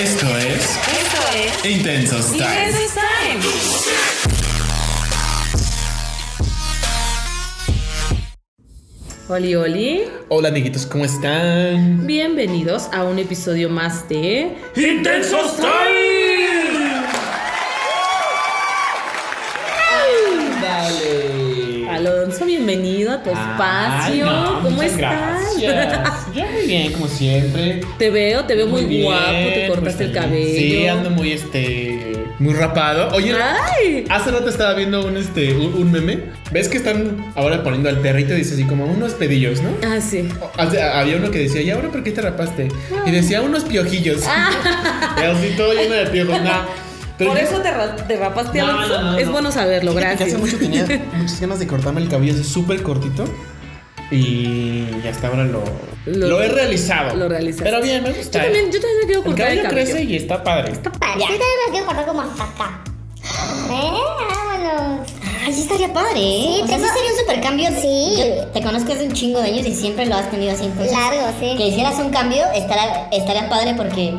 Esto es Esto es Intensos Time. Intensos Time. Oli, oli. Hola amiguitos, ¿cómo están? Bienvenidos a un episodio más de Intensos Time. A tu espacio. Ay, no, ¿Cómo estás? gracias. Yo muy bien, como siempre. Te veo, te veo muy, bien, guapo, te cortaste muy el cabello. Sí, ando muy este. Muy rapado. Oye, Ay. hace rato estaba viendo un este un, un meme. ¿Ves que están ahora poniendo al perrito? Dice así como unos pedillos, ¿no? Ah, sí. Había uno que decía, ¿y ahora por qué te rapaste? Y decía, unos piojillos. y así todo lleno de piojos. Nah. Pero Por yo- eso te, ra- te rapaste, No, Alonso. no, no, es no. bueno saberlo, Fíjate que gracias. Hace mucho tenía muchas ganas de cortarme el cabello así súper cortito. Y hasta ahora lo, Lo- lo, he realizado. lo realizaste. Pero bien, me Yo gusta. también, yo también me quiero el cortar el cabello cabello. crece y está padre. Padre, sí, también me quiero cortar como hasta acá. ¿Eh? Vámonos. Ay, sí estaría padre, ¿eh? Sí, o sea, sí sería un super cambio. Sí. Yo te conozco hace un chingo de años y siempre lo has tenido así. entonces, Largo, sí. Que hicieras un cambio estaría, estaría padre porque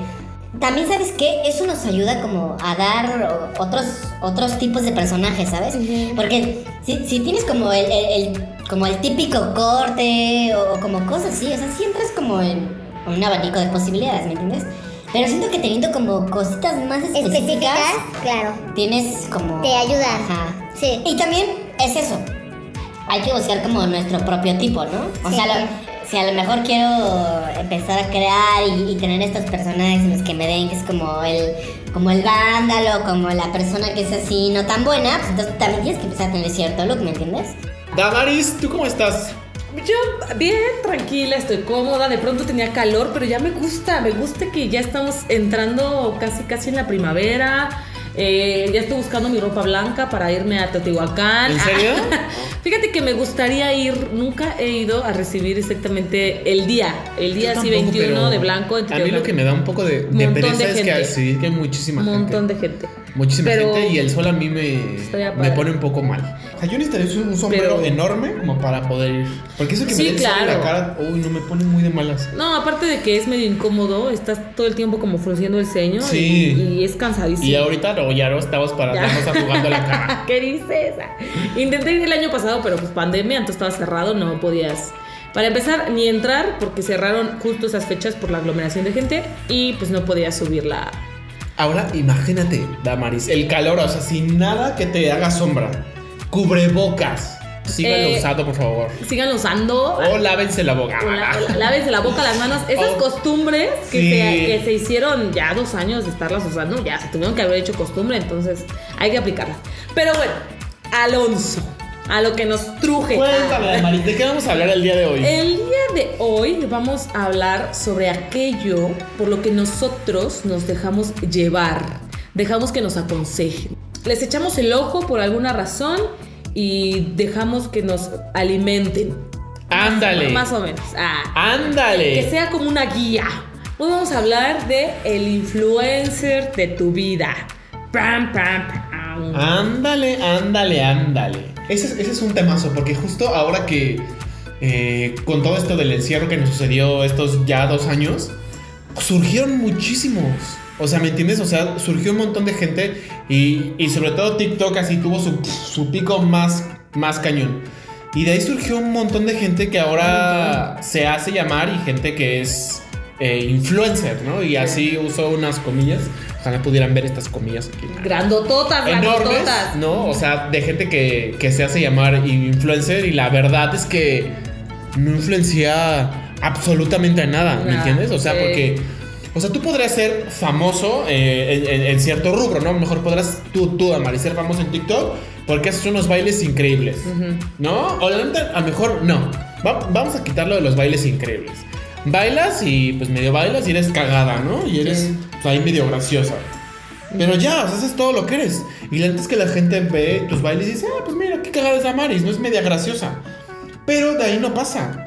también, ¿sabes qué? Eso nos ayuda como a dar otros, otros tipos de personajes, ¿sabes? Porque si, si tienes como el, el- el- como el típico corte o, como cosas así, o sea, siempre es como en en un abanico de posibilidades, ¿me entiendes? Pero siento que teniendo como cositas más específicas, Específicas, claro. tienes como... Te ayudan. Ajá. Sí. Y también es eso. Hay que buscar como nuestro propio tipo, ¿no? O Sí. sea, lo- si a lo mejor quiero empezar a crear y, y tener estos personajes en los que me den, que es como el, como el vándalo, como la persona que es así no tan buena, pues entonces también tienes que empezar a tener cierto look, ¿me entiendes? Damaris, ¿tú cómo estás? Yo bien, tranquila, estoy cómoda. De pronto tenía calor, pero ya me gusta. Me gusta que ya estamos entrando casi, casi en la primavera. Eh, ya estoy buscando mi ropa blanca para irme a Teotihuacán. ¿En serio? Fíjate que me gustaría ir. Nunca he ido a recibir exactamente el día. El día así tampoco, 21 pero de blanco. en A mí lo que me da un poco de, de Montón de pereza es que gente. sí, que hay muchísima Un montón gente. de gente. Muchísima Pero- gente y el sol a mí me, me pone un poco mal. O sea, yo necesitaría un, sombrero Pero- enorme como para poder ir. Porque eso que Sí, me en la claro. cara, uy, no me pone muy de malas. No, aparte de que es medio incómodo, estás todo el tiempo como frunciendo el ceño Sí. y, y es cansadísimo. Y ahorita no, ya no estamos para Ya. estarnos jugando la cara. ¿Qué dices? Intenté ir el año pasado, pero pues pandemia, entonces estaba cerrado, no podías. Para empezar, ni entrar, porque cerraron justo esas fechas por la aglomeración de gente y pues no podías subir la. Ahora imagínate, Damaris, el calor, o sea, sin nada que te haga sombra. Cubrebocas. Síganlo Eh, usando, por favor. Sigan usando. O lávense la boca. o la- o la- lávense la boca, las manos. Esas Oh. costumbres que, Sí. se, que se hicieron ya dos años de estarlas usando, ya se tuvieron que haber hecho costumbre, entonces hay que aplicarlas. Pero bueno, Alonso, a lo que nos truje. Cuéntame, Damaris, ¿de qué vamos a hablar el día de hoy? El día de hoy vamos a hablar sobre aquello por lo que nosotros nos dejamos llevar, dejamos que nos aconsejen. Les echamos el ojo por alguna razón y dejamos que nos alimenten. Ándale. Más o menos. Ah, Ándale. que sea como una guía. Hoy vamos a hablar de el influencer de tu vida. Pam, pam, pam. Ándale, ándale, ándale. Ese, es- ese es un temazo, porque justo ahora que eh, con todo esto del encierro que nos sucedió estos ya dos años, surgieron muchísimos. O sea, ¿me entiendes? O sea, surgió un montón de gente y, y sobre todo TikTok así tuvo su, su pico más, más cañón. Y de ahí surgió un montón de gente que ahora se hace llamar y gente que es eh, influencer, ¿no? Y así usó unas comillas. Ojalá pudieran ver estas comillas aquí. Grandototas, Enormes, grandototas. ¿no? O sea, de gente que, que se hace llamar influencer y la verdad es que no influencia absolutamente a nada, ¿me entiendes? O sea, sí. porque... O sea, tú podrías ser famoso eh, en, en- en cierto rubro, ¿no? A lo mejor podrás tú, tú, Amari, ser famoso en TikTok porque haces unos bailes increíbles, ¿no? O la a lo mejor no. Va- vamos a quitarlo de los bailes increíbles. Bailas y pues medio bailas y eres cagada, ¿no? Y eres Sí. pues, ahí medio graciosa. Pero ya, o sea, haces todo lo que eres. Y la neta es que la gente ve tus bailes y dice, ah, pues mira, qué cagada es Damaris, no es media graciosa. Pero de ahí no pasa.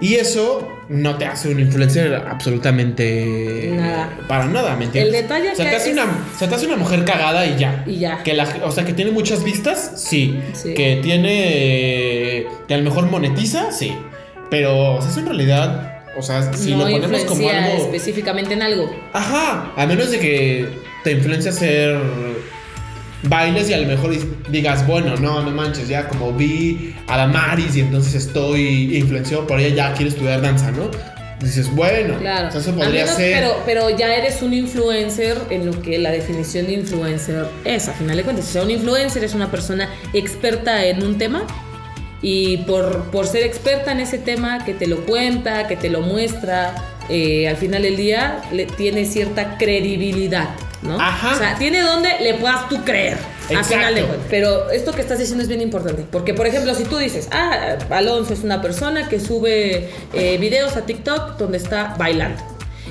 Y eso no te hace un influencer absolutamente Nada. para nada, ¿me entiendes? El detalle o sea, que te hace es- una, o sea, te hace una mujer cagada y ya. Y ya. Que la, o sea, que tiene muchas vistas, sí. Sí. Que tiene. Que a lo mejor monetiza, sí. Pero, o sea, eso en realidad. O sea, si no lo ponemos como influencia algo. específicamente en algo. Ajá, a menos de que te influencia a hacer bailes y a lo mejor digas, bueno, no, no manches, ya como vi a Damaris y entonces estoy influenciado por ella, ya quiero estudiar danza, ¿no? Dices, bueno, Claro. eso podría menos- ser. Pero, pero ya eres un influencer en lo que la definición de influencer es, a final de cuentas. O sea, un influencer es una persona experta en un tema y por, por ser experta en ese tema, que te lo cuenta, que te lo muestra, eh, al final del día le, tiene cierta credibilidad, ¿no? Ajá. O sea, tiene donde le puedas tú creer. Al final de cuentas. Pero esto que estás diciendo es bien importante. Porque, por ejemplo, si tú dices, ah, Alonso es una persona que sube eh, videos a TikTok donde está bailando.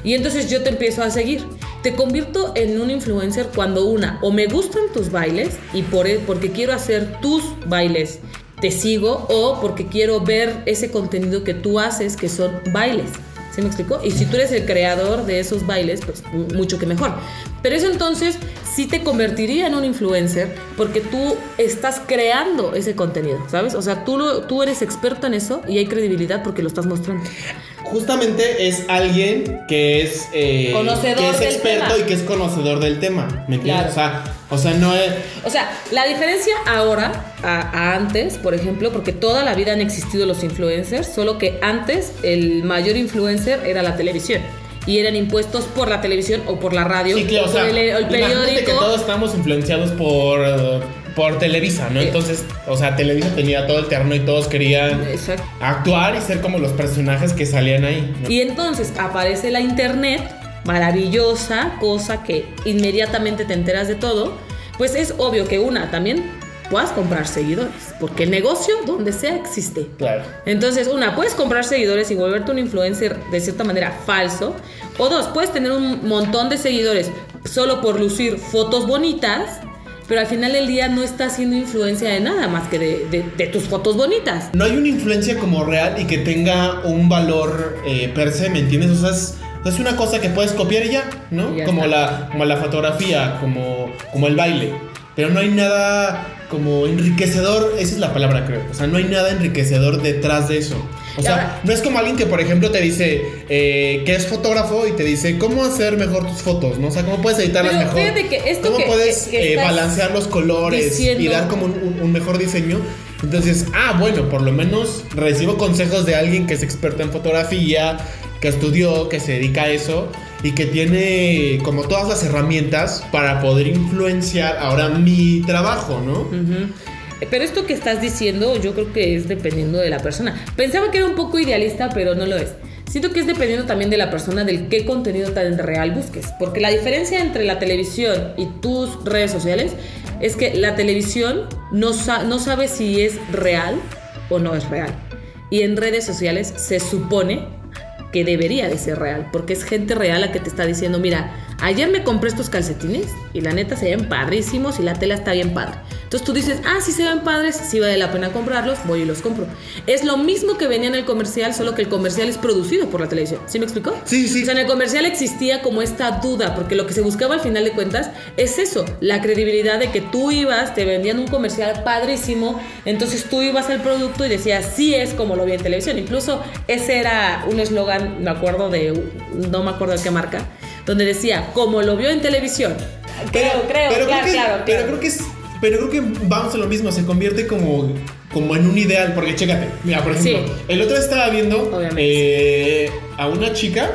Y entonces yo te empiezo a seguir. Te convierto en un influencer cuando una, o me gustan tus bailes y por, e- porque quiero hacer tus bailes, te sigo, o porque quiero ver ese contenido que tú haces, que son bailes. ¿Sí me explico? Y si tú eres el creador de esos bailes, pues mucho que mejor. Pero eso entonces sí te convertiría en un influencer porque tú estás creando ese contenido, ¿sabes? O sea, tú, lo- tú eres experto en eso y hay credibilidad porque lo estás mostrando. Justamente es alguien que es, eh, Conocedor que es del experto tema. y que es conocedor del tema, ¿me entiendes? Claro. O, sea, o sea, no es... O sea, la diferencia ahora a, a antes, por ejemplo, porque toda la vida han existido los influencers, solo que antes el mayor influencer era la televisión. Y eran impuestos por la televisión o por la radio Sí, claro, o por sea, el, el imagínate que periódico. todos estamos influenciados por, eh, por Televisa, ¿no? Sí. Entonces, o sea, Televisa tenía todo el terreno y todos querían Exacto. actuar y ser como los personajes que salían ahí. ¿no? Y entonces aparece la internet, maravillosa, cosa que inmediatamente te enteras de todo. Pues es obvio que una, también puedas comprar seguidores, porque el negocio donde sea existe. Claro. Entonces, una, puedes comprar seguidores y volverte un influencer de cierta manera falso. O dos, puedes tener un montón de seguidores solo por lucir fotos bonitas, pero al final del día no estás haciendo influencia de nada más que de, de- de tus fotos bonitas. No hay una influencia como real y que tenga un valor eh, per se, ¿me entiendes? O sea, es, es una cosa que puedes copiar y ya, ¿no? Y ya como, está. la, como la fotografía, como, como el baile. Pero no hay nada como enriquecedor, esa es la palabra creo. O sea, no hay nada enriquecedor detrás de eso. O sea, ahora- no es como alguien que, por ejemplo, te dice eh, que es fotógrafo y te dice cómo hacer mejor tus fotos, ¿no? O sea, cómo puedes editarlas Pero mejor. fíjate que esto cómo que- puedes que- que eh, balancear los colores y dar como un- un mejor diseño. Entonces, ah, bueno, por lo menos recibo consejos de alguien que es experto en fotografía, que estudió, que se dedica a eso y que tiene como todas las herramientas para poder influenciar ahora mi trabajo, ¿no? Ujú. Pero esto que estás diciendo, yo creo que es dependiendo de la persona. Pensaba que era un poco idealista, pero no lo es. Siento que es dependiendo también de la persona, del qué contenido tan real busques. Porque la diferencia entre la televisión y tus redes sociales es que la televisión no, sa- no sabe si es real o no es real. Y en redes sociales se supone que debería de ser real, porque es gente real la que te está diciendo, mira, ayer me compré estos calcetines y la neta se ven padrísimos y la tela está bien padre. Entonces tú dices, ah, sí se ven padres, sí vale la pena comprarlos, voy y los compro. Es lo mismo que venía en el comercial, solo que el comercial es producido por la televisión. ¿Sí me explicó? Sí, sí. O sea, en el comercial existía como esta duda, porque lo que se buscaba al final de cuentas es eso, la credibilidad de que tú ibas, te vendían un comercial padrísimo, entonces tú ibas al producto y decías, sí es como lo vi en televisión. Incluso ese era un eslogan, me acuerdo de, no me acuerdo de qué marca, donde decía, como lo vio en televisión. Creo, creo, pero claro, creo que, claro, Pero creo que es. Pero creo que vamos a lo mismo, se convierte como, como en un ideal, porque chécate, mira, por ejemplo, Sí. el otro día estaba viendo eh, a una chica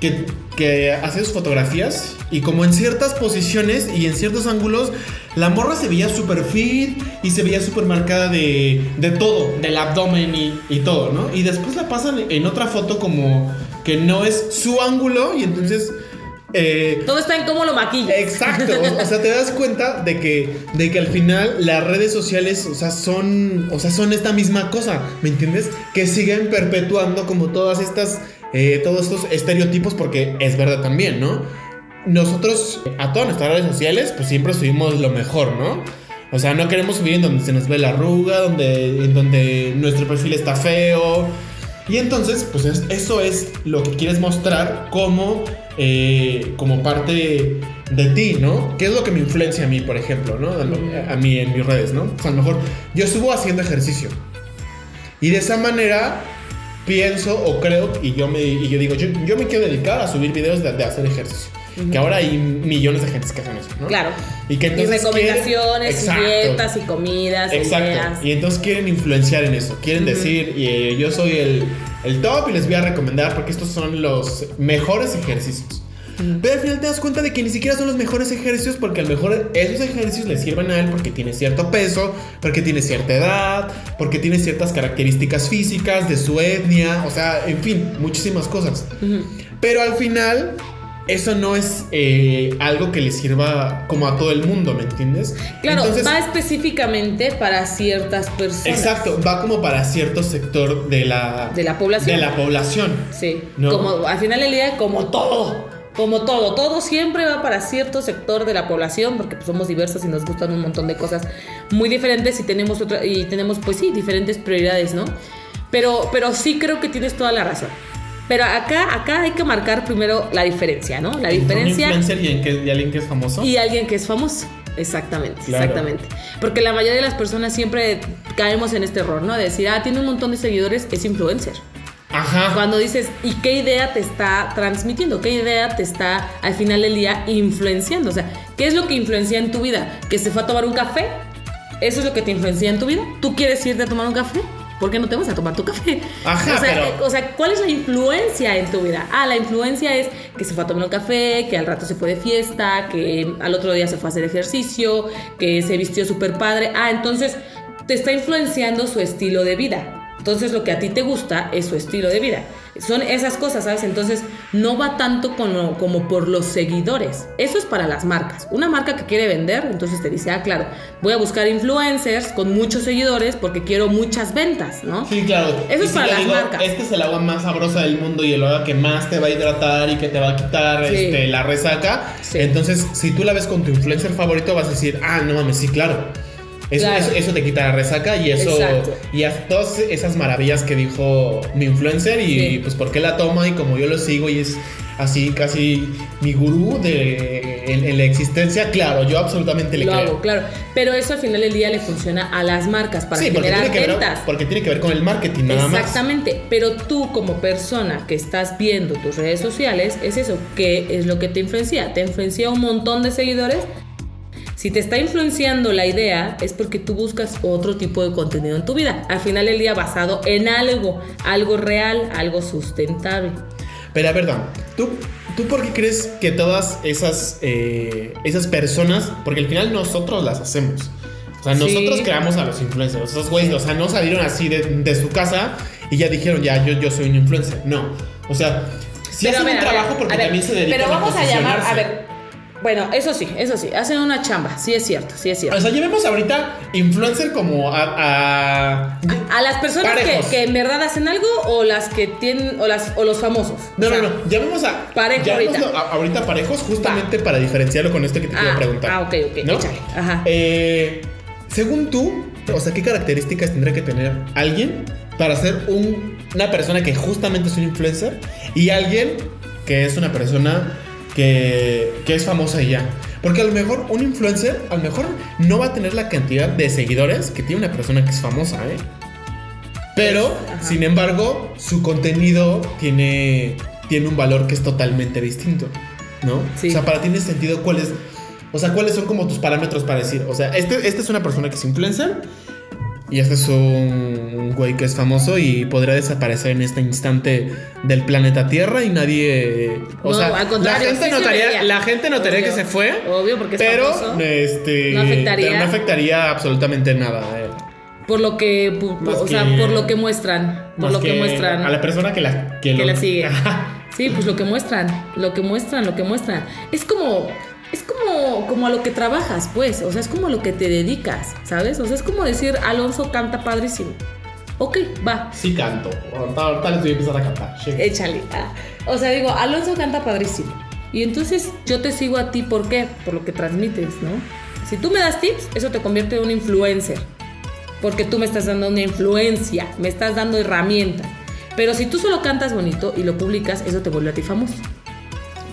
que, que hace sus fotografías y como en ciertas posiciones y en ciertos ángulos, la morra se veía súper fit y se veía súper marcada de, de todo, del abdomen y, y todo, ¿no? Y después la pasan en otra foto como que no es su ángulo y entonces... eh, Todo está en cómo lo maquilla. Exacto, o, o sea, te das cuenta de que, de que al final las redes sociales, o sea, son, o sea, son esta misma cosa, ¿me entiendes? Que siguen perpetuando como todas estas, eh, todos estos estereotipos, porque es verdad también, ¿no? Nosotros a todas nuestras redes sociales, pues siempre subimos lo mejor, ¿no? O sea, no queremos subir en donde se nos ve la arruga, donde, en donde nuestro perfil está feo. Y entonces, pues es- eso es lo que quieres mostrar como, eh, como parte de ti, ¿no? ¿Qué es lo que me influencia a mí, por ejemplo, ¿no? A, lo- a mí en mis redes, ¿no? O sea, a lo mejor yo subo haciendo ejercicio. Y de esa manera pienso o creo y yo me y yo digo, yo, yo me quiero dedicar a subir videos de, de hacer ejercicio. Que ahora hay millones de gente que hacen eso, ¿no? Claro. Y que Y entonces recomendaciones, quieren- y dietas, y comidas, Exacto. ideas. Y entonces quieren influenciar en eso. Quieren decir, eh, yo soy el, el top y les voy a recomendar porque estos son los mejores ejercicios. Pero al final te das cuenta de que ni siquiera son los mejores ejercicios porque a lo mejor esos ejercicios le sirven a él porque tiene cierto peso, porque tiene cierta edad, porque tiene ciertas características físicas de su etnia, o sea, en fin, muchísimas cosas. Pero al final, eso no es eh, algo que le sirva como a todo el mundo, ¿me entiendes? Claro, Entonces- va específicamente para ciertas personas. Exacto, va como para cierto sector de la, De la población. De la población. Sí. ¿No? Como al final del día, como todo. Como todo. Todo siempre va para cierto sector de la población, porque pues, somos diversos y nos gustan un montón de cosas muy diferentes y tenemos otra, y tenemos, pues sí, diferentes prioridades, ¿no? Pero, pero sí creo que tienes toda la razón. Pero acá, acá hay que marcar primero la diferencia, ¿no? La Un diferencia influencer y, en que- y alguien que es famoso. y alguien que es famoso. Exactamente, Claro. exactamente. Porque la mayoría de las personas siempre caemos en este error, ¿no? De decir, ah, tiene un montón de seguidores, es influencer. Ajá. Cuando dices, ¿y qué idea te está transmitiendo? ¿Qué idea te está al final del día influenciando? O sea, ¿qué es lo que influencia en tu vida? ¿Que se fue a tomar un café? ¿Eso es lo que te influencia en tu vida? ¿Tú quieres irte a tomar un café? ¿Por qué no te vas a tomar tu café? Ajá, o, sea, pero- o sea, ¿cuál es la influencia en tu vida? Ah, la influencia es que se fue a tomar un café, que al rato se fue de fiesta, que al otro día se fue a hacer ejercicio, que se vistió súper padre. Ah, entonces te está influenciando su estilo de vida. Entonces lo que a ti te gusta es su estilo de vida. Son esas cosas, ¿sabes? Entonces no va tanto con lo- como por los seguidores. Eso es para las marcas. Una marca que quiere vender, entonces te dice, ah, claro, voy a buscar influencers con muchos seguidores porque quiero muchas ventas, ¿no? Sí, claro. Eso Y es si para las digo, marcas. Este es el agua más sabrosa del mundo y el agua que más te va a hidratar y que te va a quitar Sí. este, la resaca. Sí. Entonces, si tú la ves con tu influencer favorito, vas a decir, ah, no mames, sí, claro. Eso, Claro. eso, eso te quita la resaca y eso. Exacto. Y a todas esas maravillas que dijo mi influencer y Sí. pues por qué la toma y como yo lo sigo y es así casi mi gurú de, en, en la existencia, claro, yo absolutamente le Lo creo. hago, claro. Pero eso al final del día le funciona a las marcas para sí, porque generar tiene, que ver, ventas. porque tiene que ver con el marketing nada más. Exactamente, pero tú como persona que estás viendo tus redes sociales, es eso, ¿qué es lo que te influencia? ¿Te influencia un montón de seguidores? Si te está influenciando la idea, es porque tú buscas otro tipo de contenido en tu vida. Al final del día basado en algo, algo real, algo sustentable. Pero a ver, Dan, ¿tú, ¿tú por qué crees que todas esas, eh, esas personas, porque al final nosotros las hacemos? O sea, Sí. nosotros creamos a los influencers. Esos güeyes, o sea, no salieron así de, de su casa y ya dijeron, ya, yo, yo soy un influencer. No. O sea, sí Pero hacen a ver, un a ver, trabajo porque a ver, también se dedican Pero vamos a, llamar, a ver, bueno, eso sí, eso sí, hacen una chamba, sí es cierto, sí es cierto. O sea, llevemos ahorita influencer como a. a- A las personas que, Parejos. que en verdad hacen algo o las que tienen o las o los famosos. no, O sea, no, no. Llamemos a. Parejo llamémoslo ahorita. a- ahorita parejos, justamente para diferenciarlo con esto que te quiero Ah, preguntar. ah, ok, ok, ¿no? échale, ajá. Eh, según tú, o sea, ¿qué características tendría que tener alguien para ser un- una persona que justamente es un influencer y alguien que es una persona que, que es famosa y ya? Porque a lo mejor un influencer, a lo mejor no va a tener la cantidad de seguidores que tiene una persona que es famosa, ¿eh? Pero, Ajá. sin embargo, su contenido tiene, tiene un valor que es totalmente distinto, ¿no? Sí. O sea, para ti tiene sentido cuál es, o sea, cuáles son como tus parámetros para decir, o sea, este, esta es una persona que es influencer y este es un güey que es famoso y podrá desaparecer en este instante del planeta Tierra y nadie, o No, sea, al contrario, la gente sí se notaría, vería. la gente notaría Obvio. que se fue, Obvio, porque es pero famoso. este, No afectaría. pero no afectaría absolutamente nada. eh. Por lo que, Más o sea, que- por lo que muestran, por lo que, muestran. a la persona que la que, que lo- la sigue. Sí, pues lo que muestran, lo que muestran, lo que muestran. Es como, es como, como a lo que trabajas, pues. O sea, es como a lo que te dedicas, ¿sabes? O sea, es como decir, Alonso canta padrísimo. Ok, va, Sí canto. Ahorita, ahorita les voy a empezar a cantar. Sí. échale. Ah, O sea, digo, Alonso canta padrísimo. Y entonces yo te sigo a ti, ¿por qué? Por lo que transmites, ¿no? Si tú me das tips, eso te convierte en un influencer. Porque tú me estás dando una influencia, me estás dando herramientas. Pero si tú solo cantas bonito y lo publicas, eso te vuelve a ti famoso.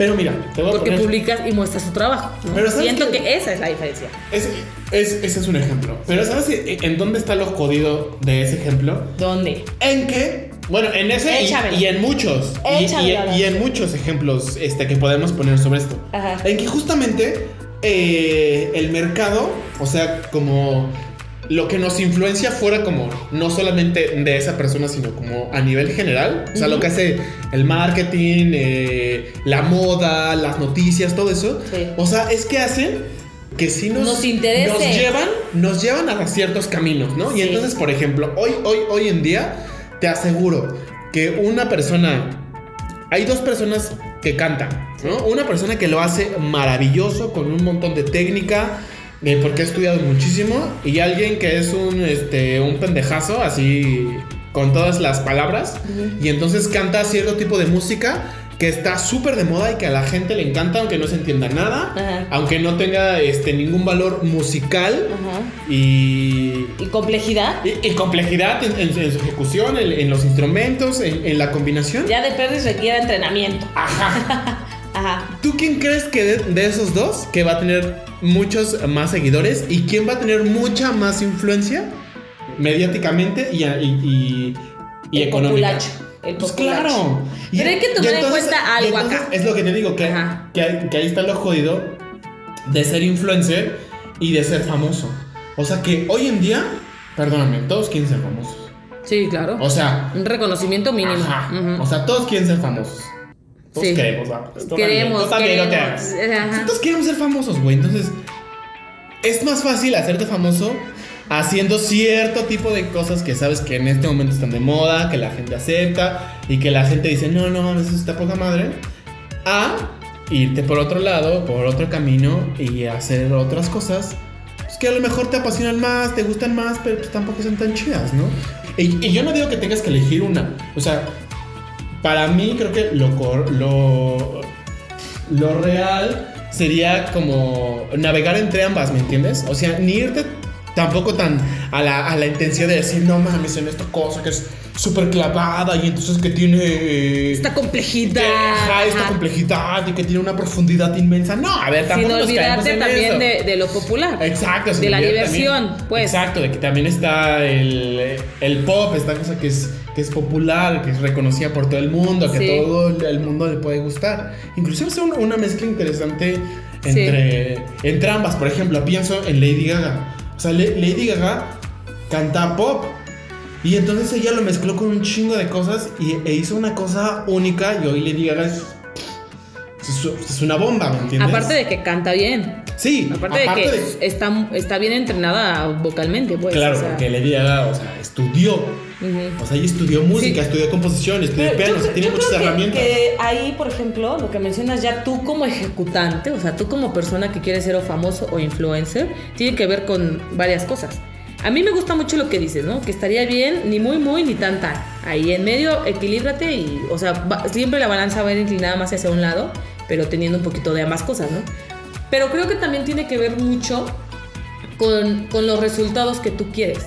Pero mira, te voy a Porque poner. publicas y muestras tu trabajo. ¿no? Pero ¿sabes Siento qué? que esa es la diferencia. Es- es- ese es un ejemplo. Pero ¿sabes en en dónde está lo jodido de ese ejemplo? ¿Dónde? En que Bueno, en ese y- y, en muchos. Y- y, y en muchos ejemplos este, que podemos poner sobre esto. Ajá. En que justamente eh, el mercado, o sea, como lo que nos influencia fuera como no solamente de esa persona, sino como a nivel general. O sea, lo que hace el marketing, eh, la moda, las noticias, todo eso. Sí. O sea, es que hacen que sí nos, Nos interese. nos llevan, nos llevan a ciertos caminos, ¿no? Sí. Y entonces, por ejemplo, hoy, hoy, hoy en día, te aseguro que una persona, hay dos personas que cantan, ¿no? Una persona que lo hace maravilloso, con un montón de técnica, porque ha estudiado muchísimo, y alguien que es un, este, un pendejazo, así, con todas las palabras, y entonces canta cierto tipo de música que está súper de moda y que a la gente le encanta, aunque no se entienda nada, Ajá. aunque no tenga este, ningún valor musical Ajá. y, ¿Y complejidad? y, y complejidad en, en su- en su ejecución, en, en los instrumentos, en, en la combinación. Ya de perdiz requiere entrenamiento. Ajá. Ajá. ¿Tú quién crees que de, de esos dos que va a tener muchos más seguidores y quién va a tener mucha más influencia mediáticamente y, y, y, y El económica? populacho, el pues claro. Pero hay que tomar en cuenta algo entonces acá. Es lo que te digo, que, que, ahí está lo jodido de ser influencer y de ser famoso. O sea que hoy en día, perdóname, todos quieren ser famosos. Sí, claro. O sea, Un reconocimiento mínimo. Ajá. O sea, todos quieren ser famosos. Todos Sí. queremos, ¿va? Pues, tú Queremos, también, no te queremos. Ajá. Todos queremos ser famosos, güey. Entonces, es más fácil hacerte famoso haciendo cierto tipo de cosas que sabes que en este momento están de moda, que la gente acepta y que la gente dice, no, no, eso está poca madre. A irte por otro lado, por otro camino y hacer otras cosas pues, que a lo mejor te apasionan más, te gustan más, pero pues tampoco son tan chidas, ¿no? Y, y yo no digo que tengas que elegir una. O sea, para mí creo que lo, lo, lo real sería como navegar entre ambas, ¿me entiendes? O sea, ni irte tampoco tan a la, a la intensidad de decir, no mames, en esta cosa que es súper clavada y entonces que tiene... eh, Esta complejidad. que, ajá, esta Ajá. complejidad y que tiene una profundidad inmensa. No, a ver, tampoco Sin olvidarte también de, de lo popular. Exacto, de la diversión, también- pues. Exacto, de que también está el, el pop, esta cosa que es, que es popular, que es reconocida por todo el mundo, que Sí. todo el mundo le puede gustar. Inclusive es una, una mezcla interesante entre, entre ambas. Por ejemplo, pienso en Lady Gaga. O sea, Lady Gaga canta pop. Y entonces ella lo mezcló con un chingo de cosas y, e hizo una cosa única y hoy Lady Gaga es, es, es una bomba, ¿me entiendes? Aparte de que canta bien. Sí, Aparte, de que está, está bien entrenada vocalmente, pues. Claro, o sea. porque Lady Gaga, o sea, estudió. Ujú. O sea, ella estudió música, Sí. estudió composición, estudió piano, o sea, tiene yo muchas creo que- herramientas. Que ahí, por ejemplo, lo que mencionas ya tú como ejecutante, o sea, tú como persona que quiere ser o famoso o influencer, tiene que ver con varias cosas. A mí me gusta mucho lo que dices, ¿no? Que estaría bien ni muy, muy, ni tan, tan. Ahí en medio, equilíbrate y, o sea, va- siempre la balanza va a ir inclinada más hacia un lado, pero teniendo un poquito de ambas cosas, ¿no? Pero creo que también tiene que ver mucho con, con los resultados que tú quieres.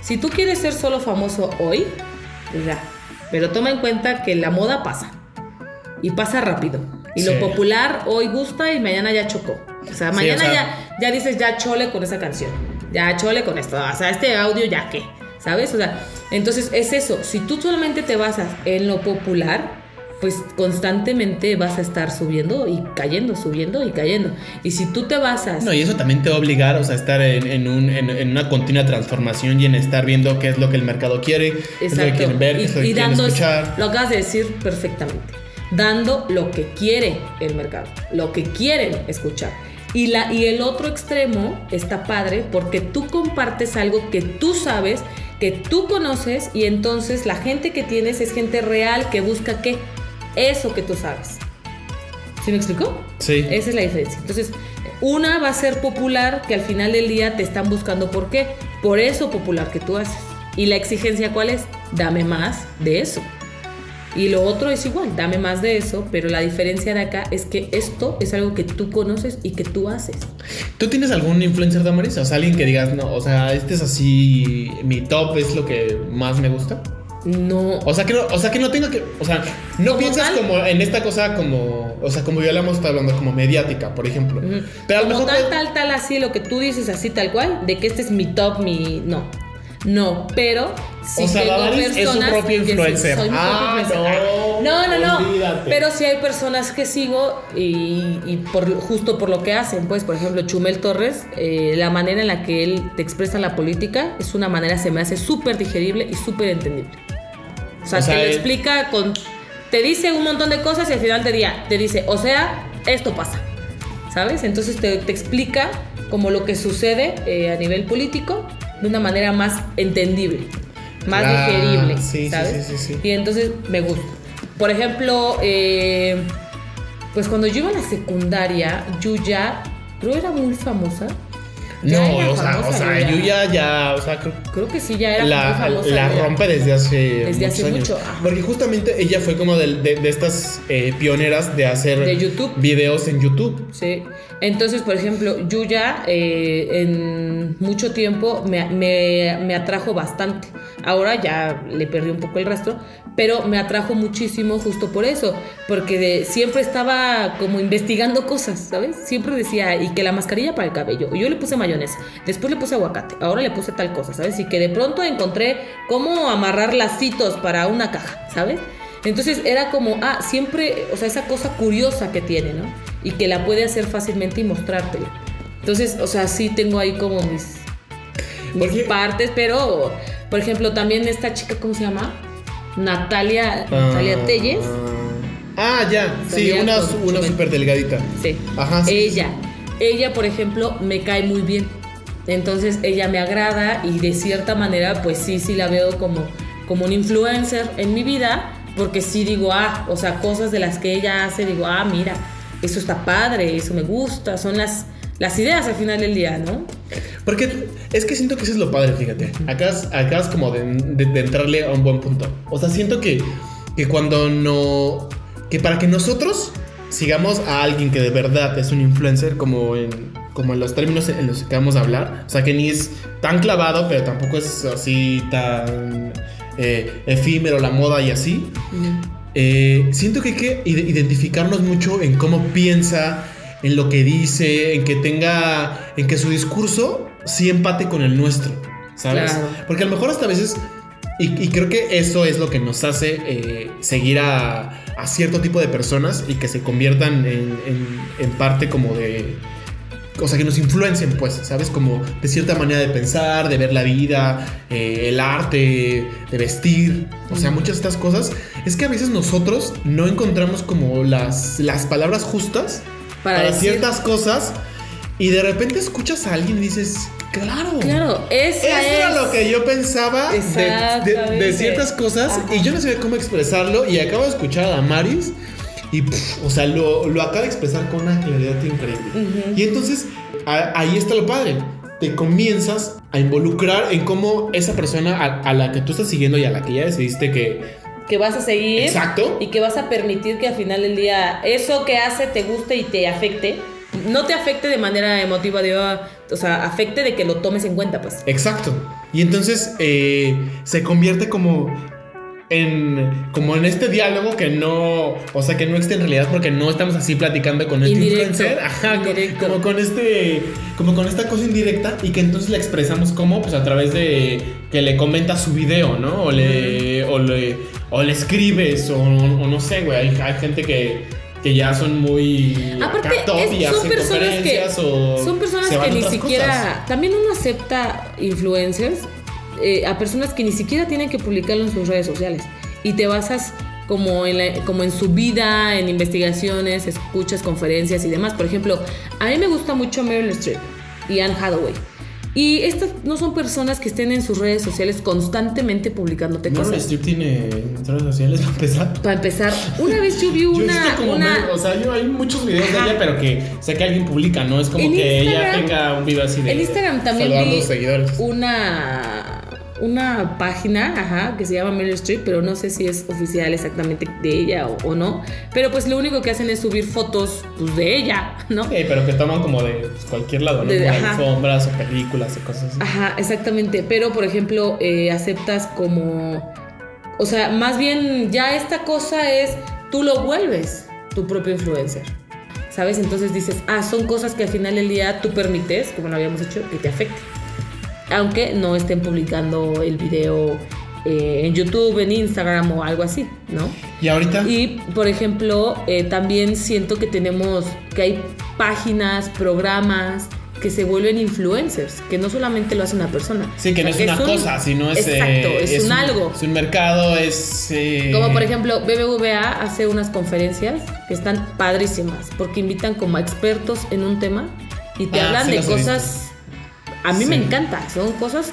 Si tú quieres ser solo famoso hoy, pues ya. Pero toma en cuenta que la moda pasa. Y pasa rápido. Y Sí. lo popular hoy gusta y mañana ya chocó. O sea, Sí, mañana o sea- ya, ya dices ya chole con esa canción. Ya chole con esto. O sea, este audio ya qué. ¿Sabes? O sea, entonces es eso. Si tú solamente te basas en lo popular, pues constantemente vas a estar subiendo y cayendo, subiendo y cayendo. Y si tú te basas No, y eso también te va a obligar, o sea, a estar en, en un- en- en una continua transformación y en estar viendo qué es lo que el mercado quiere, qué es lo que Exacto. quieren ver, qué es lo que y quieren dando, escuchar. lo acabas de decir perfectamente, dando lo que quiere el mercado, lo que quieren escuchar. Y, la, y el otro extremo está padre porque tú compartes algo que tú sabes, que tú conoces y entonces la gente que tienes es gente real que busca qué? Eso que tú sabes. ¿Sí me explicó? Sí. Esa es la diferencia. Entonces, una va a ser popular que al final del día te están buscando por qué. Por eso popular que tú haces. Y la exigencia cuál es? Dame más de eso. Y lo otro es igual, dame más de eso, pero la diferencia de acá es que esto es algo que tú conoces y que tú haces. ¿Tú tienes algún influencer de Amaris? O sea, alguien que digas, no, o sea, este es así, mi top es lo que más me gusta. No. O sea, que no, o sea, que no tenga que, o sea, no Como piensas tal. como en esta cosa como, o sea, como ya la hemos estado hablando, como mediática, por ejemplo. Pero a lo mejor... tal, puede- tal, tal, así, lo que tú dices así, tal cual, de que este es mi top, mi... No. No, pero O sea, tengo es su personas propio sí, propio Ah, influencer. no, no, no, no. Pero sí hay personas que sigo y, y por, justo por lo que hacen. Pues, por ejemplo, Chumel Torres, eh, la manera en la que él te expresa la política es una manera, se me hace súper digerible y súper entendible. O sea, O sea, te lo explica con. Te dice un montón de cosas y al final del día te dice, o sea, esto pasa. ¿Sabes? Entonces te, te explica como lo que sucede eh, a nivel político de una manera más entendible, más digerible. sí, sí, ¿sabes? sí, sí, sí. Y entonces me gusta. Por ejemplo, eh, pues cuando yo iba a la secundaria, Yuya, creo era muy famosa. Ya No, o sea, o famosa, sea, Yuya ya, o sea, creo- Creo que sí, ya era la, muy famosa. la Yuya. rompe desde hace Desde hace años. mucho, ajá. Porque justamente ella fue como de, de- de estas eh, pioneras de hacer De YouTube. videos en YouTube. Sí. Entonces, por ejemplo, Yuya eh, en mucho tiempo me, me- atrajo bastante. Ahora ya le perdí un poco el rastro, pero me atrajo muchísimo justo por eso, porque de- siempre estaba como investigando cosas, ¿sabes? Siempre decía, y que la mascarilla para el cabello, yo le puse mayonesa, después le puse aguacate, ahora le puse tal cosa, ¿sabes? Y que de pronto encontré cómo amarrar lacitos para una caja, ¿sabes? Entonces era como, ah, siempre, o sea, esa cosa curiosa que tiene, ¿no? Y que la puede hacer fácilmente y mostrártela. Entonces, o sea, sí tengo ahí como mis, mis partes, pero, por ejemplo, también esta chica, ¿cómo se llama? Natalia, Natalia Ah, Telles. Ah, ya. Sí, una, una súper delgadita. Sí. Ajá, sí, Ella. Ella, por ejemplo, me cae muy bien. Entonces, ella me agrada y de cierta manera, pues sí, sí la veo como, como un influencer en mi vida, porque sí digo, ah, o sea, cosas de las que ella hace, digo, ah, mira, eso está padre, eso me gusta, son las, las ideas al final del día, ¿no? Porque es que siento que eso es lo padre, fíjate. Acabas, acabas como de, de- de entrarle a un buen punto. O sea, siento que, que cuando no... Que para que nosotros sigamos a alguien que de verdad es un influencer, como en, como en los términos en los que vamos a hablar, o sea, que ni es tan clavado, pero tampoco es así tan eh, efímero la moda y así. Eh, siento que hay que ide- identificarnos mucho en cómo piensa, en lo que dice, en que tenga, en que su discurso sí empate con el nuestro, ¿sabes? Claro. Porque a lo mejor hasta a veces, y, y creo que eso es lo que nos hace eh, seguir a, a cierto tipo de personas y que se conviertan en, en- en parte como de... O sea, que nos influencien, pues, ¿sabes? Como de cierta manera de pensar, de ver la vida, eh, el arte, de vestir. O sea, muchas de estas cosas. Es que a veces nosotros no encontramos como las, las palabras justas Para para, ciertas cosas. Y de repente escuchas a alguien y dices, claro. Claro, Eso era es- lo que yo pensaba de, de- de ciertas cosas Ajá. y yo no sabía cómo expresarlo y acabo de escuchar a Damaris y, pff, o sea, lo, lo acaba de expresar con una claridad increíble. Y entonces a- ahí está lo padre. Te comienzas a involucrar en cómo esa persona a, a la que tú estás siguiendo y a la que ya decidiste que... que vas a seguir Exacto. y que vas a permitir que al final del día eso que hace te guste y te afecte. No te afecte de manera emotiva, de, ah, o sea, afecte de que lo tomes en cuenta, pues. Exacto. Y entonces eh, se convierte como en como en este diálogo que no, o sea, que no existe en realidad porque no estamos así platicando con este Indirecto, influencer, ajá, indirecto. como con este como con esta cosa indirecta y que entonces la expresamos como pues a través de que le comentas su video, ¿no? O le o le o le escribes o, o no sé, güey, hay, hay gente que que ya son muy Aparte, es- y son personas que o son personas que ni siquiera cosas. también uno acepta influencers eh, a personas que ni siquiera tienen que publicarlo en sus redes sociales y te basas como en, la- como en su vida, en investigaciones, escuchas conferencias y demás. Por ejemplo, a mí me gusta mucho Meryl Streep y Anne Hathaway. Y estas no son personas que estén en sus redes sociales constantemente publicándote Meryl cosas. Streep tiene redes sociales para empezar. Para empezar, una vez yo vi Yo una, visto como una- Meryl- o sea, yo hay muchos videos Ajá. de ella, pero que sé que alguien publica, ¿no? Es como En que ella Instagram- tenga un video así de En Instagram también vi seguidores. una una página, ajá, que se llama Meryl Streep, pero no sé si es oficial exactamente de ella o, o no. Pero pues lo único que hacen es subir fotos pues, de ella, ¿no? Sí, pero que toman como de pues, cualquier lado, ¿no? De- Como alfombras o películas o cosas así. Ajá, exactamente. Pero, por ejemplo, eh, aceptas como. O sea, más bien ya esta cosa es. Tú lo vuelves tu propio influencer. ¿Sabes? Entonces dices, ah, son cosas que al final del día tú permites, como lo habíamos hecho, que te afecten. Aunque no estén publicando el video eh, en YouTube, en Instagram o algo así, ¿no? Y ahorita. Y, por ejemplo, eh, también siento que tenemos, que hay páginas, programas que se vuelven influencers, que no solamente lo hace una persona. Sí, que no O es una un- cosa, sino es. Exacto, eh, es, un, algo. Es un mercado, es. eh, Como por ejemplo, BBVA hace unas conferencias que están padrísimas, porque invitan como a expertos en un tema y te Ah, hablan de cosas. A mí me Sí. encanta, son cosas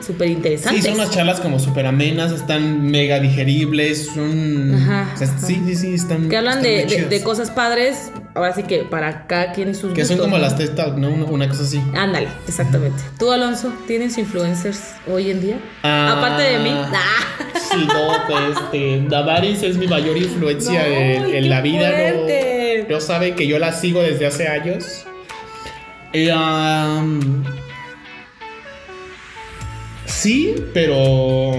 súper Sí, interesantes. son unas charlas como súper amenas, están mega digeribles, son. Ajá, o sea, ajá. Sí, sí, sí, están. que hablan están de, de- cosas padres, ahora sí que para cada quien sus Que son como ¿no? las TED Talk, ¿no? Una, una cosa así. Ándale, exactamente. ¿Tú, Alonso, tienes influencers hoy en día? Ah. Aparte de mí. Ah. Sí, no, pues, este, Damaris es mi mayor influencia No, en, la vida. fuerte. No, no sabe que yo la sigo desde hace años. Eh, um, sí, pero.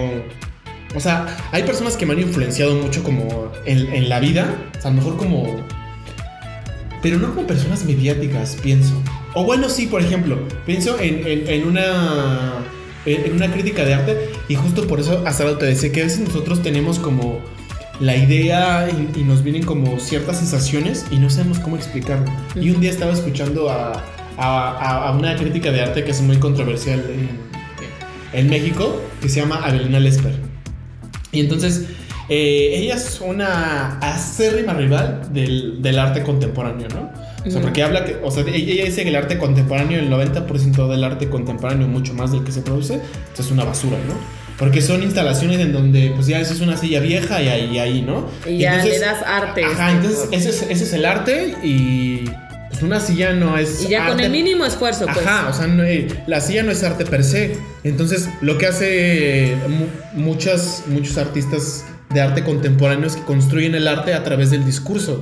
O sea, hay personas que me han influenciado mucho como en, en la vida. O sea, a lo mejor como. Pero no como personas mediáticas, pienso. O bueno, sí, por ejemplo, pienso en, en- en una. En una crítica de arte. Y justo por eso hasta ahora te decía que a veces nosotros tenemos como la idea y, y nos vienen como ciertas sensaciones y no sabemos cómo explicarlo. Y un día estaba escuchando a, a- a- a una crítica de arte que es muy controversial en, en México, que se llama Avelina Lesper. Y entonces, eh, ella es una acérrima rival del, del arte contemporáneo, ¿no? O sea, porque habla que, o sea, ella ella dice que el arte contemporáneo, el 90% del arte contemporáneo, mucho más del que se produce, es una basura, ¿no? Porque son instalaciones en donde, pues ya es una silla vieja y ahí, ahí ¿no? Y ya le das arte. Ajá, entonces ese es, ese es el arte y pues una silla no es. Y ya con el mínimo esfuerzo, pues. Ajá, o sea, no, eh, la silla no es arte per se. Entonces, lo que hace eh, mu- muchas, muchos artistas de arte contemporáneo es que construyen el arte a través del discurso.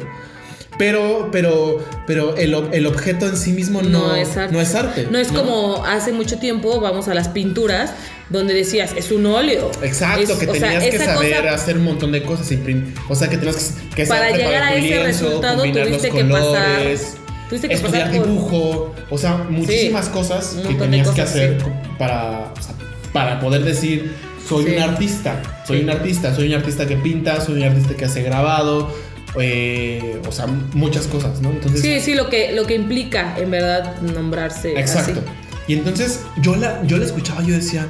Pero, pero, pero el, el objeto en sí mismo no, No es arte. no es arte. No es como hace mucho tiempo, vamos a las pinturas, donde decías, es un óleo. Exacto, Es- que sea, tenías que saber cosa- hacer un montón de cosas. imprim- O sea, que tenías que, que Para llegar a preparar tu ese lienzo, resultado combinar los tuviste que pasar- colores, tuviste que estudiar por- dibujo. O sea, muchísimas Sí, cosas que tenías que hacer sí. para, o sea, para poder decir, soy Sí. un artista. Soy un artista. Soy un artista que pinta, soy un artista que hace grabado. eh, o sea, muchas cosas, ¿no? Entonces, Sí, sí, lo que, lo que implica, en verdad, nombrarse Exacto. así. Y entonces yo la, yo la escuchaba, yo decía,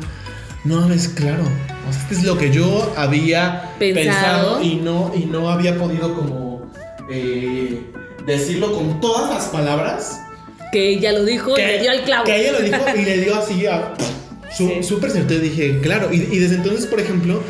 no mames, claro. O sea, este es lo que yo había Pensado. pensado, y, no, y no había podido como eh, decirlo con todas las palabras. Que ella lo dijo y le dio al clavo. Que ella lo dijo y le dio así a su- Sí. súper certero. Dije, claro. Y, y desde entonces, por ejemplo,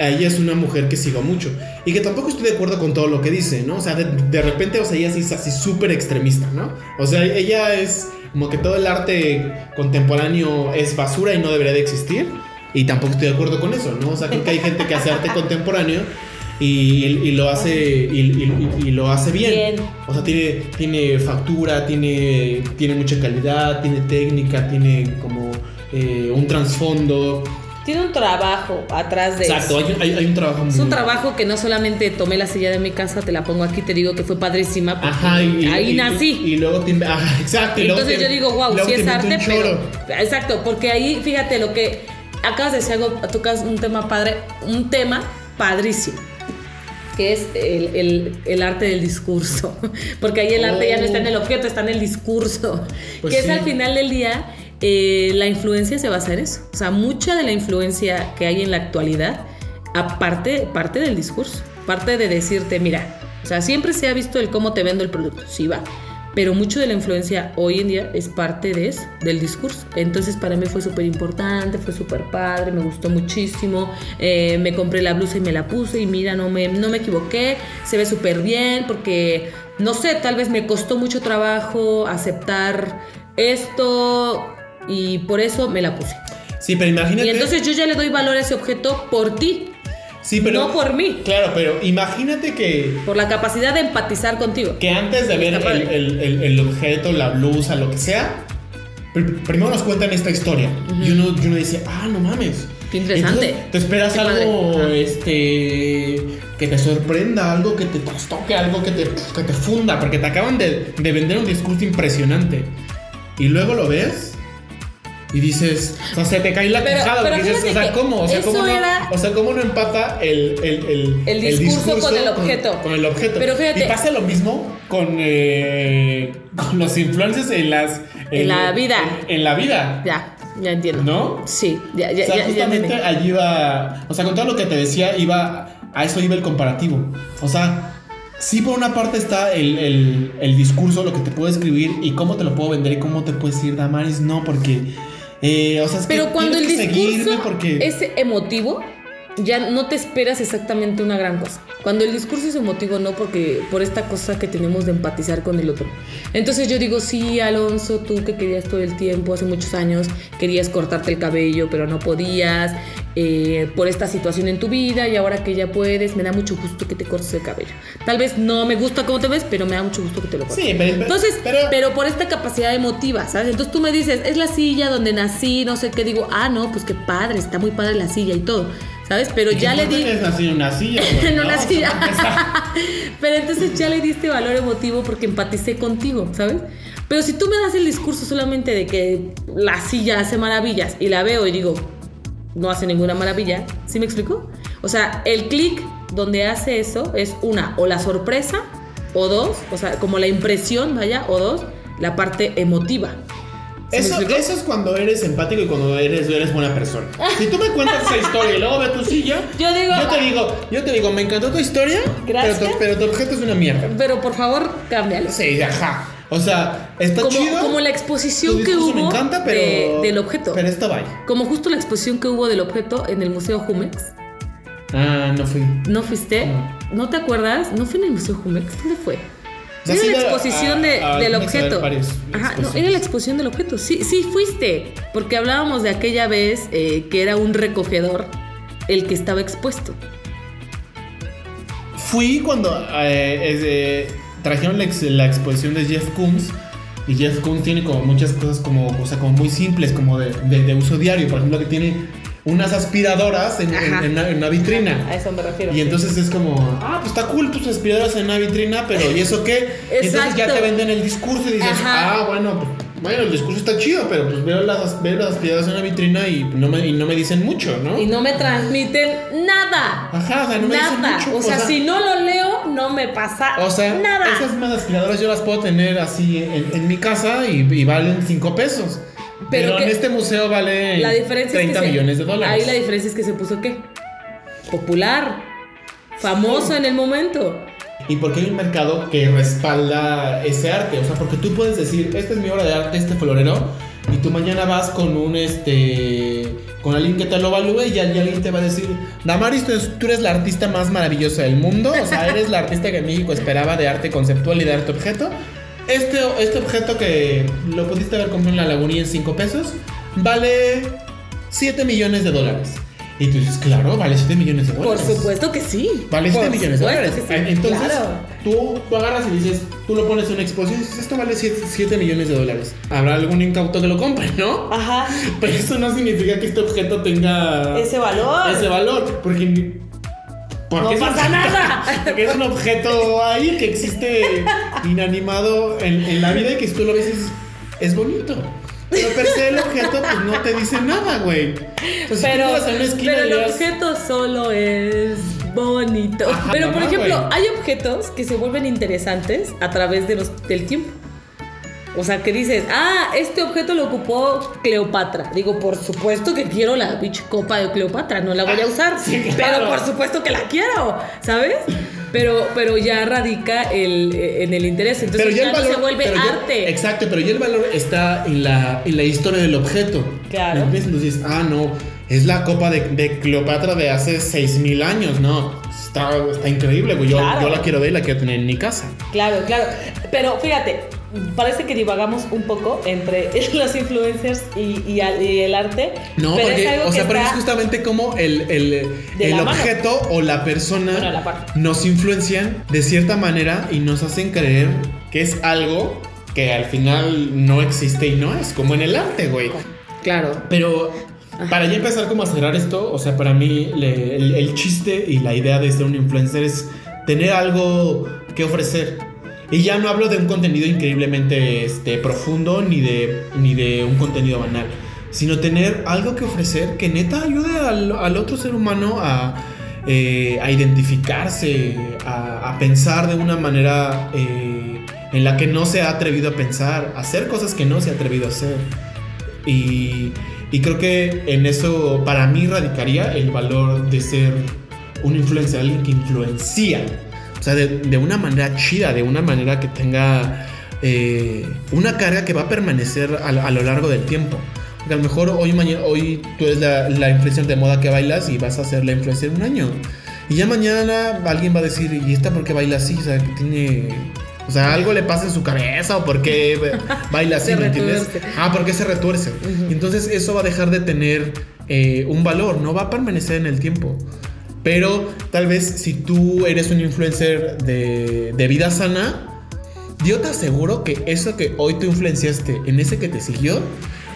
ella es una mujer que sigo mucho. Y que tampoco estoy de acuerdo con todo lo que dice, ¿no? O sea, de, de repente, o sea, ella sí es así súper extremista, ¿no? O sea, ella es como que todo el arte contemporáneo es basura y no debería de existir. Y tampoco estoy de acuerdo con eso, ¿no? O sea, creo que hay gente que hace arte contemporáneo y, y lo hace y, lo hace bien. Bien. O sea, tiene, tiene factura, tiene, tiene mucha calidad, tiene técnica, tiene como eh, un trasfondo. Tiene un trabajo atrás de Exacto, eso. hay, hay- hay un trabajo muy Es un trabajo que no solamente tomé la silla de mi casa, te la pongo aquí, te digo que fue padrísima. Ajá, y, ahí y- nací. Y, y luego te ajá, exacto. y luego Entonces te- yo digo, wow, sí es arte, pero. Exacto, porque ahí, fíjate, lo que. Acabas de decir algo, tocas un tema padre, un tema padrísimo. Que es el, el- el arte del discurso. Porque ahí el arte ya no está en el objeto, está en el discurso. Pues que es al final del día. eh, la influencia se basa en eso. O sea, mucha de la influencia que hay en la actualidad, aparte, parte del discurso. Parte de decirte, mira, o sea, siempre se ha visto el cómo te vendo el producto. Sí va. Pero mucho de la influencia hoy en día es parte de eso, del discurso. Entonces para mí fue súper importante, fue súper padre, me gustó muchísimo. Eh, me compré la blusa y me la puse y mira, no me, no me equivoqué, se ve súper bien porque, no sé, tal vez me costó mucho trabajo aceptar esto y por eso me la puse. Sí, pero imagínate. Y entonces yo ya le doy valor a ese objeto por ti, sí, pero, no por mí, Claro, pero imagínate que, por la capacidad de empatizar contigo. que antes de ver el, el- el- el objeto, la blusa, lo que sea, pr- primero nos cuentan esta historia. y, uno, y uno dice, ah, no mames. Qué interesante. Entonces, te esperas Qué algo este, que te sorprenda, algo que te trastoque, algo que te, que te funda, porque te acaban de, de vender un discurso impresionante. Y luego lo ves y dices, o sea, se te cae la Pero- quijada pero porque dices, o sea, ¿cómo? O sea, ¿cómo no, era- o sea, ¿cómo no empata el, el, el, El discurso con el objeto. Con, el objeto. Pero fíjate- Y pasa lo mismo con, eh, con los influencers en las... En la vida. En, en la vida. Ya, ya entiendo. ¿No? Sí, ya, ya, o sea, ya, justamente allí iba. O sea, con todo lo que te decía, iba. A eso iba el comparativo. O sea, sí, por una parte está el, el- el discurso, lo que te puedo escribir y cómo te lo puedo vender y cómo te puedes decir, Damaris, no, porque. Eh, o sea, es que Pero cuando el discurso porque. es emotivo, ya no te esperas exactamente una gran cosa. Cuando el discurso es emotivo, no porque por esta cosa que tenemos de empatizar con el otro. Entonces yo digo, sí, Alonso, tú que querías todo el tiempo, hace muchos años, querías cortarte el cabello, pero no podías, eh, por esta situación en tu vida y ahora que ya puedes, me da mucho gusto que te cortes el cabello. Tal vez no me gusta cómo te ves, pero me da mucho gusto que te lo cortes. Sí, pero. Entonces, pero, pero, por esta capacidad emotiva, ¿sabes? Entonces tú me dices, es la silla donde nací, no sé qué, digo, ah, no, pues qué padre, está muy padre la silla y todo, ¿sabes? Pero ya le di... Es así una silla. una silla. pero entonces ya le diste valor emotivo porque empaticé contigo, ¿sabes? Pero si tú me das el discurso solamente de que la silla hace maravillas y la veo y digo, no hace ninguna maravilla, ¿sí me explico? O sea, el clic donde hace eso es una, o la sorpresa, o dos, o sea, como la impresión, vaya, o dos, la parte emotiva. ¿Sí me Eso, eso es cuando eres empático y cuando eres, eres buena persona. Si tú me cuentas esa historia y luego ve tu silla, Yo digo- yo te digo, yo te digo, me encantó tu historia, Gracias. Pero, tu, pero tu objeto es una mierda. Pero por favor, cámbialo. Sí, ajá. O sea, está Como, chido. como la tu exposición que hubo me encanta, pero, de- del objeto. Pero esto vaya. Como justo la exposición que hubo del objeto en el Museo Jumex. Ah, no fui. ¿No fuiste? No. ¿No te acuerdas? ¿No fue en el Museo Jumex? ¿Dónde fue? Era la a- exposición de- a- del objeto. Ajá, no, era la exposición del objeto. Sí, sí fuiste. Porque hablábamos de aquella vez eh, que era un recogedor el que estaba expuesto. Fui cuando eh, eh, trajeron la, ex- la exposición de Jeff Koons. Y Jeff Koons tiene como muchas cosas como, o sea, como muy simples, como de, de- de uso diario. Por ejemplo, que tiene unas aspiradoras en, en- una, en una vitrina. A eso me refiero. Y entonces es como, ah, pues está cool tus aspiradoras en una vitrina, pero ¿y eso qué? Y entonces ya Exacto. te venden el discurso y dices, Ajá. ah, bueno, pues, bueno, el discurso está chido, pero pues veo las, veo las aspiradoras en una vitrina y no me, y no me dicen mucho, ¿no? Y no me transmiten nada. Ajá, o sea, no me dicen nada. mucho. O sea, si no lo leo, no me pasa O sea, nada. esas mismas aspiradoras yo las puedo tener así en, en mi casa y, y valen 5 pesos. Pero, Pero en este museo vale La diferencia 30 es que se- millones de dólares. Ahí la diferencia es que se puso qué? Popular. Famoso en el momento. Y porque hay un mercado que respalda ese arte. O sea, porque tú puedes decir, esta es mi obra de arte, este florero, y tú mañana vas con un este. con alguien que te lo evalúe y al- y alguien te va a decir, Damaris, tú eres, tú eres la artista más maravillosa del mundo. O sea, eres la artista que México esperaba de arte conceptual y de arte objeto. Este, este objeto que lo pudiste haber comprado en la lagunilla en 5 pesos, vale 7 millones de dólares. Y tú dices, claro, vale 7 millones de Por dólares. supuesto que sí. Vale 7 Por millones de dólares. sí, Entonces, claro. tú, tú agarras y dices, tú lo pones en una exposición y dices, esto vale 7, millones de dólares. Habrá algún incauto que lo compre, ¿no? Ajá. Pero eso no significa que este objeto tenga Ese valor. ese valor. Porque. Porque No es un- pasa nada. Porque es un objeto ahí que existe inanimado en, en la vida y que si tú lo ves dices, es bonito. Pero per se el objeto pues no te dice nada, güey. Entonces, si tú Pero, una esquina pero el objeto solo es bonito. Ajá, pero por mamá, ejemplo, hay objetos que se vuelven interesantes a través de los, del tiempo. O sea, que dices, ah, este objeto lo ocupó Cleopatra. Digo, por supuesto que quiero la bitch copa de Cleopatra, no la voy a usar. Ah, sí, claro. Pero por supuesto que la quiero, ¿sabes? Pero, pero ya radica el, eh, en el interés. Entonces Pero ya ya el no se vuelve pero ya- arte. exacto, pero ya el valor está en la, en la historia del objeto. Claro. Entonces dices, ah, no, es la copa de, de Cleopatra de hace 6000 años, no. Está, está increíble, güey. Yo, Claro. yo la quiero ver y la quiero tener en mi casa. Claro, claro. Pero fíjate, parece que divagamos un poco entre los influencers y, y al- y el arte. No, pero porque, es algo o sea, que pero es justamente como el, el, el mano. objeto o la persona Bueno, la parte. nos influencian de cierta manera y nos hacen creer que es algo que al final no existe y no es, como en el arte, güey. Claro. Pero para ya empezar como a cerrar esto, o sea, para mí le- el, el chiste y la idea de ser un influencer es tener algo que ofrecer. Y ya no hablo de un contenido increíblemente este, profundo ni de, ni de un contenido banal. sino tener algo que ofrecer que neta ayude al, al otro ser humano a, eh, a identificarse, a, a pensar de una manera eh, en la que no se ha atrevido a pensar, a hacer cosas que no se ha atrevido a hacer. Y, y creo que en eso para mí radicaría el valor de ser un influencer, alguien que influencia. Sea, de, de una manera chida, de una manera que tenga eh, una carga que va a permanecer a, a lo largo del tiempo. Porque a lo mejor hoy, mañana, hoy tú eres la, la influencer de moda que bailas y vas a ser la influencer un año. Y ya mañana alguien va a decir, ¿y esta por qué baila así? O sea, que tiene... O sea, algo le pasa en su cabeza o por qué baila así, ¿me entiendes? Ah, porque se retuerce. Ujú. Y Entonces eso va a dejar de tener eh, un valor, no va a permanecer en el tiempo. Pero tal vez si tú eres un influencer de, de vida sana, yo te aseguro que eso que hoy tú influenciaste en ese que te siguió,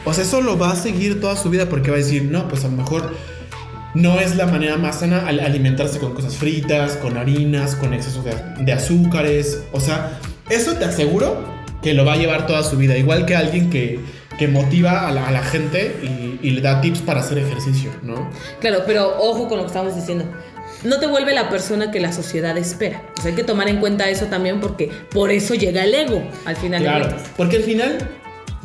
o sea, eso lo va a seguir toda su vida porque va a decir, no, pues a lo mejor no es la manera más sana al alimentarse con cosas fritas, con harinas, con exceso de azúcares. O sea, eso te aseguro que lo va a llevar toda su vida. Igual que alguien que, que motiva a la, a la gente y, y le da tips para hacer ejercicio, ¿no? Claro, pero ojo con lo que estamos diciendo. No te vuelve la persona que la sociedad espera. O sea, hay que tomar en cuenta eso también porque por eso llega el ego al final Claro, porque al final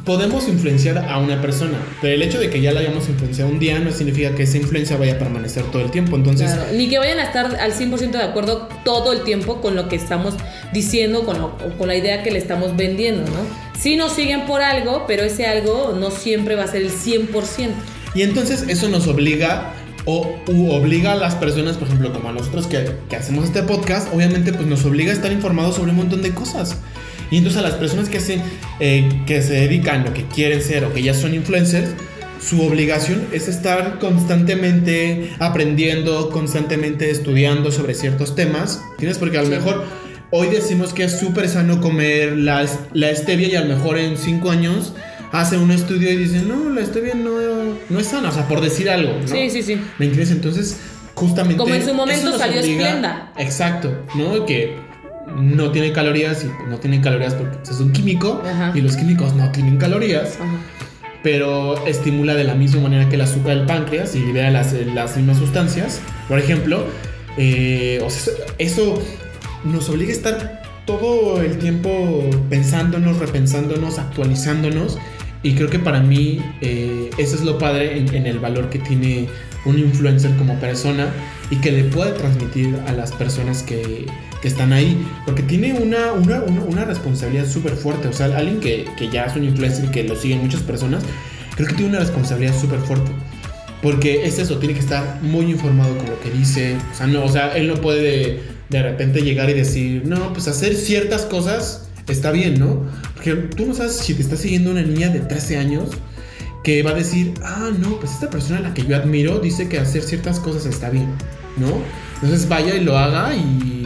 podemos influenciar a una persona, pero el hecho de que ya la hayamos influenciado un día no significa que esa influencia vaya a permanecer todo el tiempo. Entonces, Claro, Ni que vayan a estar al 100% de acuerdo todo el tiempo con lo que estamos diciendo, con, lo- con la idea que le estamos vendiendo, ¿no? Sí nos siguen por algo, pero ese algo no siempre va a ser el 100%. Y entonces eso nos obliga o u obliga a las personas, por ejemplo, como a nosotros que, que hacemos este podcast, obviamente pues nos obliga a estar informados sobre un montón de cosas. Y entonces a las personas que se, eh, que se dedican o que quieren ser o que ya son influencers, su obligación es estar constantemente aprendiendo, constantemente estudiando sobre ciertos temas. ¿Tienes? Porque a lo mejor hoy decimos que es súper sano comer la, la stevia y a lo mejor en cinco años hace un estudio y dice, no, la stevia no, no es sana, o sea, por decir algo, ¿no? Sí, sí, sí. ¿Me entiendes? Entonces, justamente... Como en su momento salió Splenda. Exacto, ¿no? Que no tiene calorías y pues, no tienen calorías porque pues, es un químico Ajá. y los químicos no tienen calorías, Ajá. pero estimula de la misma manera que el azúcar del páncreas y libera las, las mismas sustancias. Por ejemplo, eh, o sea, eso nos obliga a estar todo el tiempo pensándonos, repensándonos, actualizándonos. Y creo que para mí eh, eso es lo padre en, en el valor que tiene un influencer como persona y que le puede transmitir a las personas que, que están ahí. Porque tiene una, una, una, responsabilidad súper fuerte. O sea, alguien que, que ya es un influencer y que lo siguen muchas personas, creo que tiene una responsabilidad súper fuerte. Porque es eso, tiene que estar muy informado con lo que dice. O sea, no, o sea él no puede de, de repente llegar y decir, no, pues hacer ciertas cosas está bien, ¿no? Porque tú no sabes si te está siguiendo una niña de 13 años que va a decir, ah, no, pues esta persona a la que yo admiro dice que hacer ciertas cosas está bien, ¿no? Entonces vaya y lo haga y,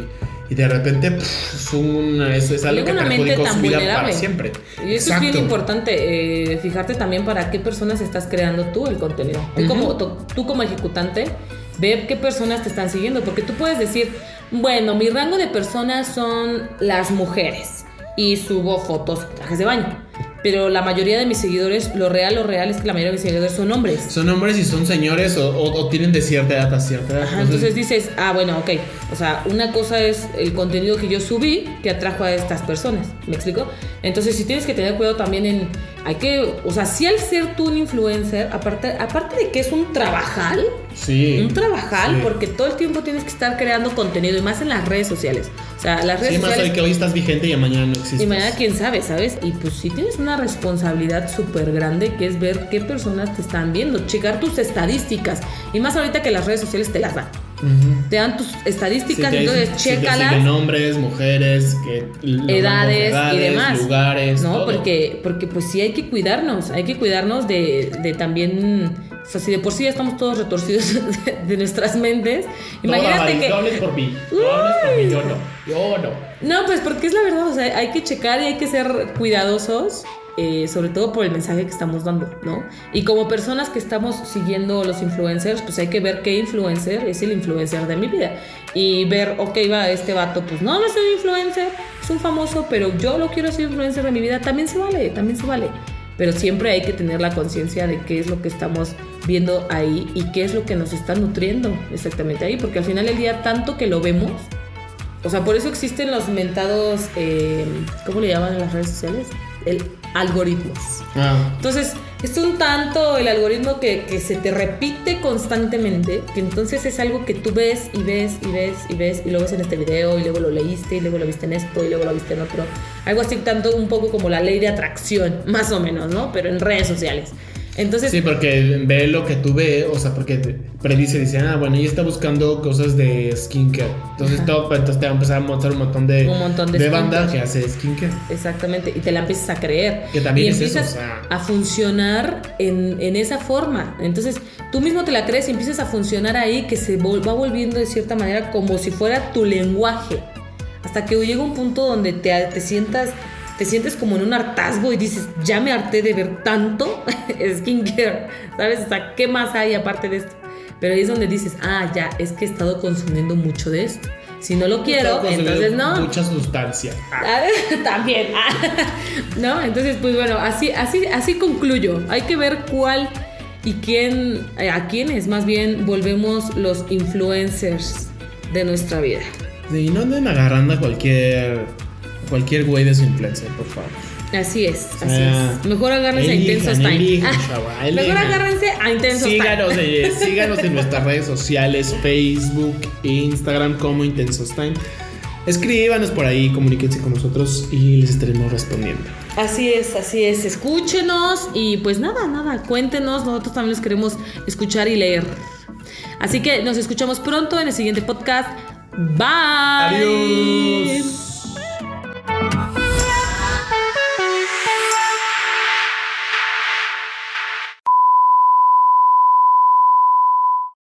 y de repente pff, es, un, es, es algo que perjudicó su vida vulnerable. para siempre. Y eso es bien importante, eh, fijarte también para qué personas estás creando tú el contenido. Tú, como, tú, tú como ejecutante, ve qué personas te están siguiendo, porque tú puedes decir, bueno, mi rango de personas son las mujeres y subo fotos, trajes de baño. Pero la mayoría de mis seguidores, lo real, lo real es que la mayoría de mis seguidores son hombres. Son hombres y son señores o, o- o tienen de cierta edad a cierta edad. Ajá, entonces dices, ah, bueno, ok. O sea, una cosa es el contenido que yo subí que atrajo a estas personas. ¿Me explico? Entonces, sí tienes que tener cuidado también en. Hay que. O sea, si al ser tú un influencer, aparte, aparte de que es un trabajal, sí. un trabajal, sí. porque todo el tiempo tienes que estar creando contenido y más en las redes sociales. O sea, las redes Sí, más hoy sociales. que hoy estás vigente y mañana no existes. Y mañana quién sabe, ¿sabes? Y pues sí tienes una responsabilidad súper grande que es ver qué personas te están viendo, checar tus estadísticas. Y más ahorita que las redes sociales te las dan. Te dan tus Si estadísticas, te- entonces si chécalas. siguen hombres, mujeres, que, edades, de y demás. lugares, ¿no? todo. Porque, porque pues sí hay que cuidarnos, hay que cuidarnos de, de también, o sea, si de por sí ya estamos todos retorcidos de, de nuestras mentes, imagínate que... No hables por mí. No hables por mí, yo no. Yo no. No, pues porque es la verdad, o sea, hay que checar y hay que ser cuidadosos, eh, sobre todo por el mensaje que estamos dando, ¿no? Y como personas que estamos siguiendo los influencers, pues hay que ver qué influencer es el influencer de mi vida. Y ver, ok, va, este vato, pues no, no soy influencer, es un famoso, pero yo lo quiero ser influencer de mi vida, también se vale, también se vale. pero siempre hay que tener la conciencia de qué es lo que estamos viendo ahí y qué es lo que nos está nutriendo exactamente ahí, porque al final del día tanto que lo vemos, o sea, por eso existen los mentados, eh, ¿cómo le llaman en las redes sociales? El algoritmos. Ah. Entonces, es un tanto el algoritmo que, que se te repite constantemente, que entonces es algo que tú ves y ves y ves y ves y lo ves en este video y luego lo leíste y luego lo viste en esto y luego lo viste en otro. Algo así tanto un poco como la ley de atracción, más o menos, ¿no? Pero en redes sociales. Entonces, Sí, porque ve lo que tú ves, o sea, porque predice, dice, ah, bueno, ella está buscando cosas de skincare. Entonces, todo, entonces te va a empezar a mostrar un montón de, Un montón de banda skincare. que hace skincare. Exactamente, y te la empiezas a creer. Que también y es eso, empiezas o sea. a funcionar en, en esa forma. Entonces, tú mismo te la crees y empiezas a funcionar ahí que se va volviendo de cierta manera como si fuera tu lenguaje. Hasta que llega un punto donde te, te sientas te sientes como en un hartazgo y dices, ya me harté de ver tanto skincare, ¿sabes? O sea, ¿qué más hay aparte de esto? Pero ahí es donde dices, ah, ya, es que he estado consumiendo mucho de esto. Si no lo quiero, entonces no. Mucha sustancia. Ah. Ah, También. ¿No? Entonces, pues bueno, así, así, así concluyo. Hay que ver cuál y quién, eh, a quiénes más bien volvemos los influencers de nuestra vida. Y no anden agarrando a cualquier, cualquier güey de su influencer, por favor. Así es, así Ah, es. Mejor agárrense elijan, a Intensos Time. elijan, Ah, chava, Mejor agárrense a Intensos Síganos, Time. eh, síganos en nuestras redes sociales, Facebook e Instagram como Intensos Time. Escríbanos por ahí, comuníquense con nosotros y les estaremos respondiendo. Así es, así es. Escúchenos y pues nada, nada, cuéntenos. Nosotros también los queremos escuchar y leer. Así que nos escuchamos pronto en el siguiente podcast. Bye. Adiós.